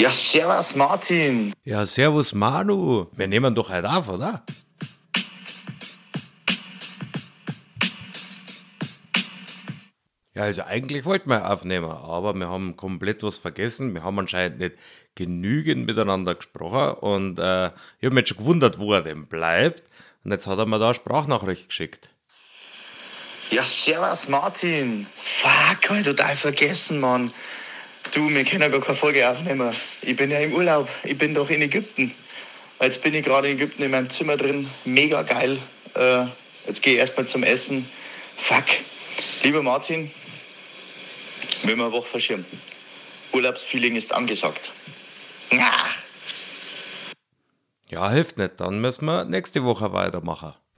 Ja, servus Martin. Ja, servus Manu. Wir nehmen doch heute auf, oder? Ja, also eigentlich wollten wir aufnehmen, aber wir haben komplett was vergessen. Wir haben anscheinend nicht genügend miteinander gesprochen und äh, ich habe mich schon gewundert, wo er denn bleibt. Und jetzt hat er mir da eine Sprachnachricht geschickt. Ja, servus Martin. Fuck, hab ich total vergessen, Mann. Du, wir können aber keine Folge aufnehmen. Ich bin ja im Urlaub. Ich bin doch in Ägypten. Jetzt bin ich gerade in Ägypten in meinem Zimmer drin. Mega geil. Äh, jetzt gehe ich erstmal zum Essen. Fuck. Lieber Martin, will wir eine Woche verschirmen. Urlaubsfeeling ist angesagt. Ja. Ja, hilft nicht. Dann müssen wir nächste Woche weitermachen.